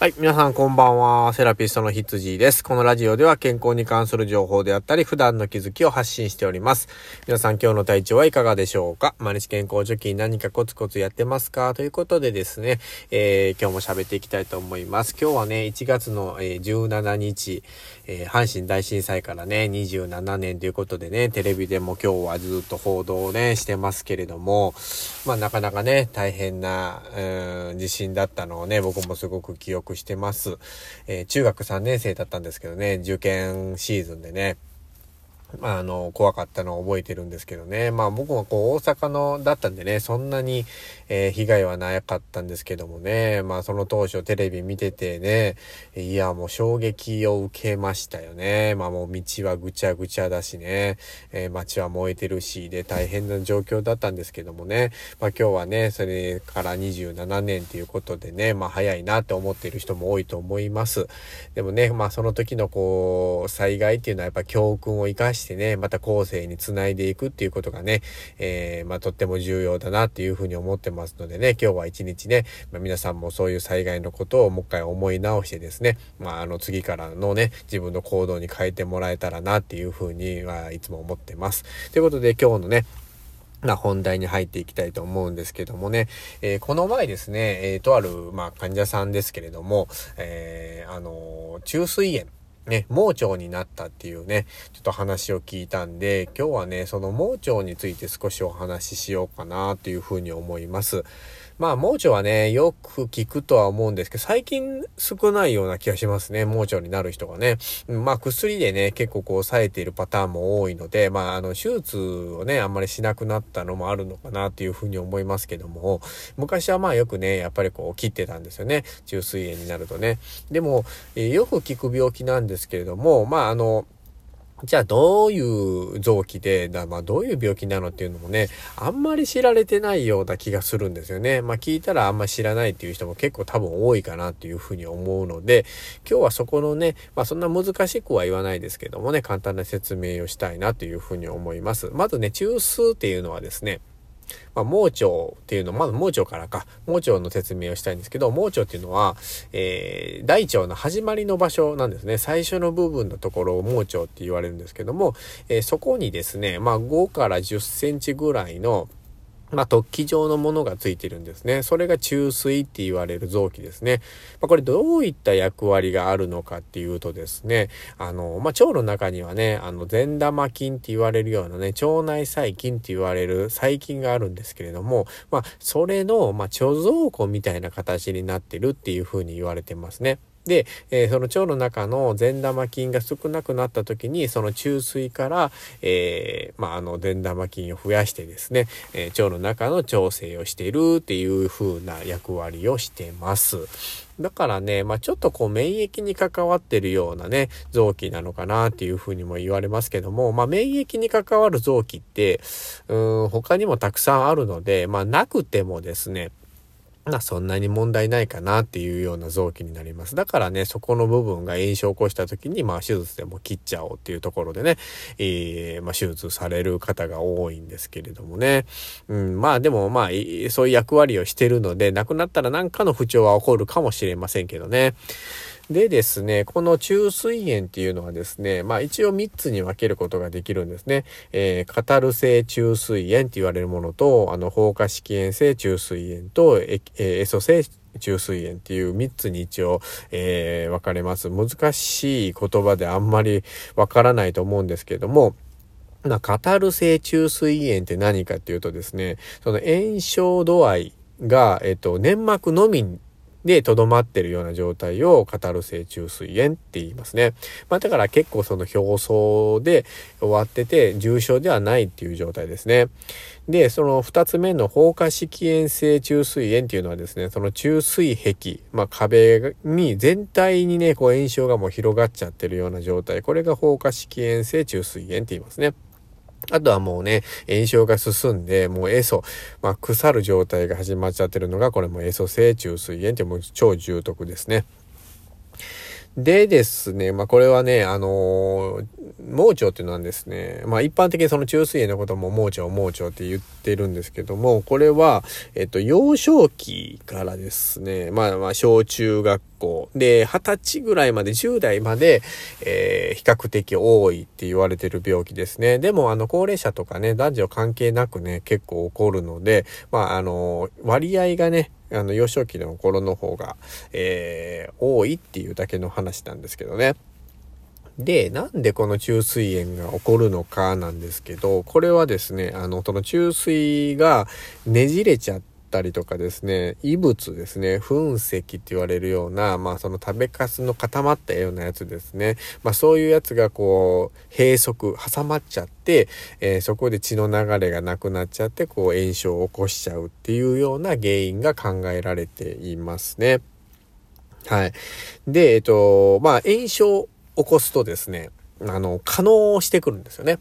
はい。皆さんこんばんは。セラピストの羊です。このラジオでは健康に関する情報であったり、普段の気づきを発信しております。皆さん今日の体調はいかがでしょうか？毎日健康貯金何かコツコツやってますか？ということでですね、えー、今日も喋っていきたいと思います。今日はね、1月の、えー、17日、えー、阪神大震災からね、27年ということでね、テレビでも今日はずっと報道をね、してますけれども、まあなかなかね、大変な、うん、地震だったのをね、僕もすごく記憶してます。えー、中学3年生だったんですけどね、受験シーズンでね、まあの、怖かったのを覚えてるんですけどね。まあ僕もこう大阪のだったんでね、そんなに、えー、被害はなかったんですけどもね。まあその当初テレビ見ててね、いやもう衝撃を受けましたよね。まあもう道はぐちゃぐちゃだしね、えー、街は燃えてるし、で大変な状況だったんですけどもね。まあ今日はね、それから27年ということでね、まあ早いなって思ってる人も多いと思います。でもね、まあその時のこう、災害っていうのはやっぱ教訓を生かしてしてね、また後世につないでいくっていうことがね、えー、まあ、とっても重要だなっていうふうに思ってますのでね、今日は一日ね、まあ、皆さんもそういう災害のことをもう一回思い直してですね、まあ、あの次からのね、自分の行動に変えてもらえたらなっていうふうにはいつも思ってます。ということで今日のね、な本題に入っていきたいと思うんですけどもね、えー、この前ですね、えー、とある、まあ、患者さんですけれども、えー、あの、中水炎ね、盲腸になったっていうね、ちょっと話を聞いたんで、今日はね、その盲腸について少しお話ししようかなというふうに思います。まあ、盲腸はね、よく聞くとは思うんですけど、最近少ないような気がしますね。盲腸になる人がね。まあ、薬でね、結構こう抑えているパターンも多いので、まあ、あの、手術をね、あんまりしなくなったのもあるのかなというふうに思いますけども、昔はまあよくね、やっぱりこう切ってたんですよね。中水炎になるとね。でも、よく聞く病気なんですけれども、まあ、あの、じゃあどういう臓器で、だまあどういう病気なのっていうのもね、あんまり知られてないような気がするんですよね。まあ聞いたらあんまり知らないっていう人も結構多分多いかなっていうふうに思うので、今日はそこのね、まあそんな難しくは言わないですけどもね、簡単な説明をしたいなというふうに思います。まずね、中枢っていうのはですね、まあ、盲腸っていうの、まず盲腸からか、盲腸の説明をしたいんですけど、盲腸っていうのは、えー、大腸の始まりの場所なんですね。最初の部分のところを盲腸って言われるんですけども、えー、そこにですね、まあ、5から10センチぐらいの、まあ、突起状のものがついてるんですね。それが中水って言われる臓器ですね。まあ、これどういった役割があるのかっていうとですね、あの、まあ、腸の中にはね、あの、善玉菌って言われるようなね、腸内細菌って言われる細菌があるんですけれども、まあ、それの、まあ、貯蔵庫みたいな形になってるっていうふうに言われてますね。で、えー、その腸の中の善玉菌が少なくなった時に、その中水から、えー、まあ、あの、善玉菌を増やしてですね、えー、腸の中の調整をしているっていう風な役割をしてます。だからね、まあ、ちょっとこう免疫に関わってるようなね、臓器なのかなっていうふうにも言われますけども、まあ、免疫に関わる臓器って、うん、他にもたくさんあるので、まあ、なくてもですね、まあそんなに問題ないかなっていうような臓器になります。だからね、そこの部分が炎症を起こした時に、まあ手術でも切っちゃおうっていうところでね、えー、まあ手術される方が多いんですけれどもね。うん、まあでもまあ、そういう役割をしてるので、亡くなったら何かの不調は起こるかもしれませんけどね。でですね、この中水炎っていうのはですね、まあ一応3つに分けることができるんですね。えー、カタル性中水炎って言われるものと、あの、放火式炎性中水炎と、えー、エソ性中水炎っていう3つに一応、えー、分かれます。難しい言葉であんまりわからないと思うんですけども、な、カタル性中水炎って何かっていうとですね、その炎症度合いが、えっと、粘膜のみで、とどまってるような状態をカタル性中水炎って言いますね。まあ、だから結構その表層で終わってて、重症ではないっていう状態ですね。で、その二つ目の放火式炎性中水炎っていうのはですね、その中水壁、まあ、壁に全体にね、こう炎症がもう広がっちゃってるような状態。これが放火式炎性中水炎って言いますね。あとはもうね、炎症が進んで、もうエソ、まあ、腐る状態が始まっちゃってるのが、これもエソ性虫水炎ってもう超重篤ですね。でですね、まあこれはね、あのー、盲腸っていうのはですね、まあ一般的にその中水炎のことも盲腸、盲腸って言ってるんですけども、これは、えっと、幼少期からですね、まあまあ小中学校で、20歳ぐらいまで、10代まで、えー、比較的多いって言われてる病気ですね。でも、あの、高齢者とかね、男女関係なくね、結構起こるので、まあ、あの、割合がね、あの、幼少期の頃の方が、えー、多いっていうだけの話なんですけどね。で、なんでこの虫垂炎が起こるのかなんですけど、これはですね、あの、その虫垂がねじれちゃって、ったりとかですね、異物ですね、噴石って言われるような、まあその食べかすの固まったようなやつですね。まあそういうやつがこう、閉塞、挟まっちゃって、えー、そこで血の流れがなくなっちゃって、こう炎症を起こしちゃうっていうような原因が考えられていますね。はい。で、えっと、まあ炎症を起こすとですね、あの、可能してくるんですよね。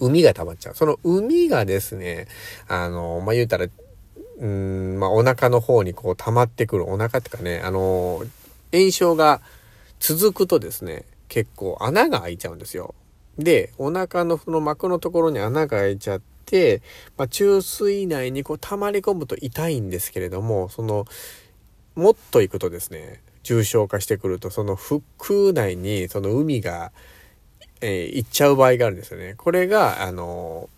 海が溜まっちゃう。その海がですね、あの、まあ、言うたら、うん、まあ、お腹の方にこう溜まってくる、お腹ってかね、あの炎症が続くとですね、結構穴が開いちゃうんですよ。で、お腹のその膜のところに穴が開いちゃって、まあ、中水内にこう溜まり込むと痛いんですけれども、その、もっと行くとですね、重症化してくると、その腹腔内にその海が、えー、行っちゃう場合があるんですよね。これが、あの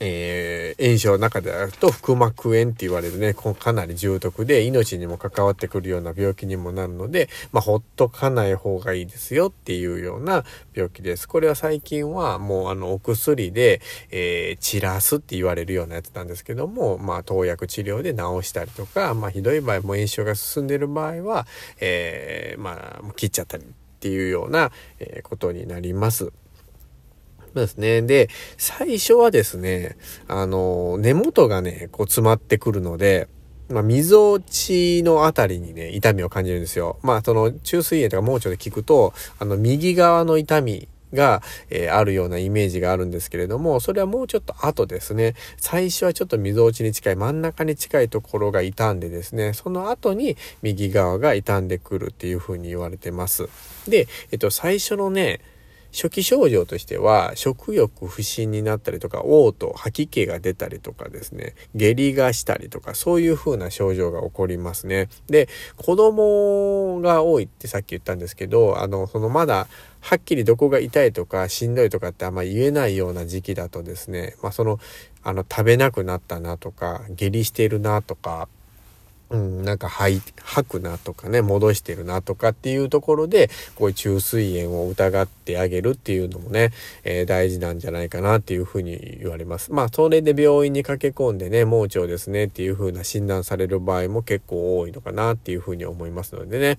えー、炎症の中であると腹膜炎って言われるね、かなり重篤で命にも関わってくるような病気にもなるので、まあ、ほっとかない方がいいですよっていうような病気です。これは最近はもうあのお薬で、えー、散らすって言われるようなやつなんですけども、まあ、投薬治療で治したりとか、まあ、ひどい場合も炎症が進んでる場合は、えー、まあ、切っちゃったりっていうような、えことになります。そうですね。で、最初はですね、あの、根元がね、こう詰まってくるので、まあ、溝落ちのあたりにね、痛みを感じるんですよ。まあ、その、中水炎とか盲腸で聞くと、あの、右側の痛みが、えー、あるようなイメージがあるんですけれども、それはもうちょっと後ですね。最初はちょっと溝落ちに近い、真ん中に近いところが傷んでですね、その後に右側が傷んでくるっていうふうに言われてます。で、えっと、最初のね、初期症状としては、食欲不振になったりとか、嘔吐、吐き気が出たりとかですね、下痢がしたりとか、そういう風な症状が起こりますね。で、子供が多いってさっき言ったんですけど、あの、そのまだ、はっきりどこが痛いとかしんどいとかってあんま言えないような時期だとですね、まあその、あの、食べなくなったなとか、下痢してるなとか、うん、なんか吐吐くなとかね、戻してるなとかっていうところで、こういう虫垂炎を疑ってあげるっていうのもね、えー、大事なんじゃないかなっていうふうに言われます。まあ、それで病院に駆け込んでね、盲腸ですねっていうふうな診断される場合も結構多いのかなっていうふうに思いますのでね。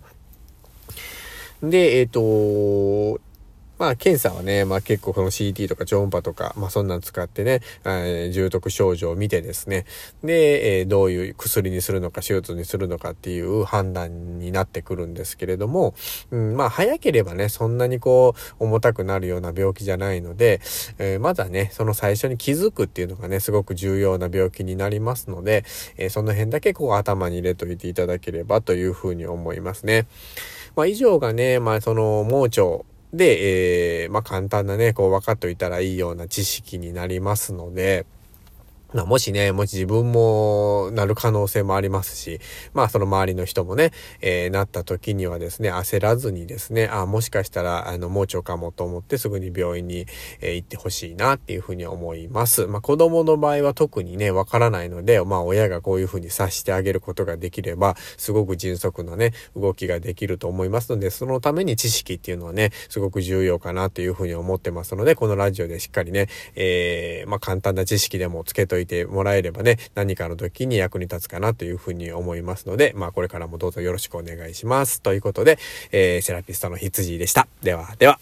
で、えっ、ー、と、まあ、検査はね、まあ結構この CT とか超音波とか、まあそんなん使ってね、えー、重篤症状を見てですね、で、えー、どういう薬にするのか手術にするのかっていう判断になってくるんですけれども、うん、まあ早ければね、そんなにこう重たくなるような病気じゃないので、えー、まだね、その最初に気づくっていうのがね、すごく重要な病気になりますので、えー、その辺だけこう頭に入れといていただければというふうに思いますね。まあ以上がね、まあその盲腸、で、えー、まあ簡単なね、こう分かっておいたらいいような知識になりますので、もしね、もし自分もなる可能性もありますし、まあその周りの人もね、えー、なった時にはですね、焦らずにですね、あ、もしかしたら、あの、盲腸かもと思ってすぐに病院に、えー、行ってほしいなっていうふうに思います。まあ子供の場合は特にね、わからないので、まあ親がこういうふうに察してあげることができれば、すごく迅速なね、動きができると思いますので、そのために知識っていうのはね、すごく重要かなというふうに思ってますので、このラジオでしっかりね、えー、まあ簡単な知識でもつけといていてもらえればね、何かの時に役に立つかなというふうに思いますので、まあこれからもどうぞよろしくお願いします。ということで、えー、セラピストの羊でした。では、では。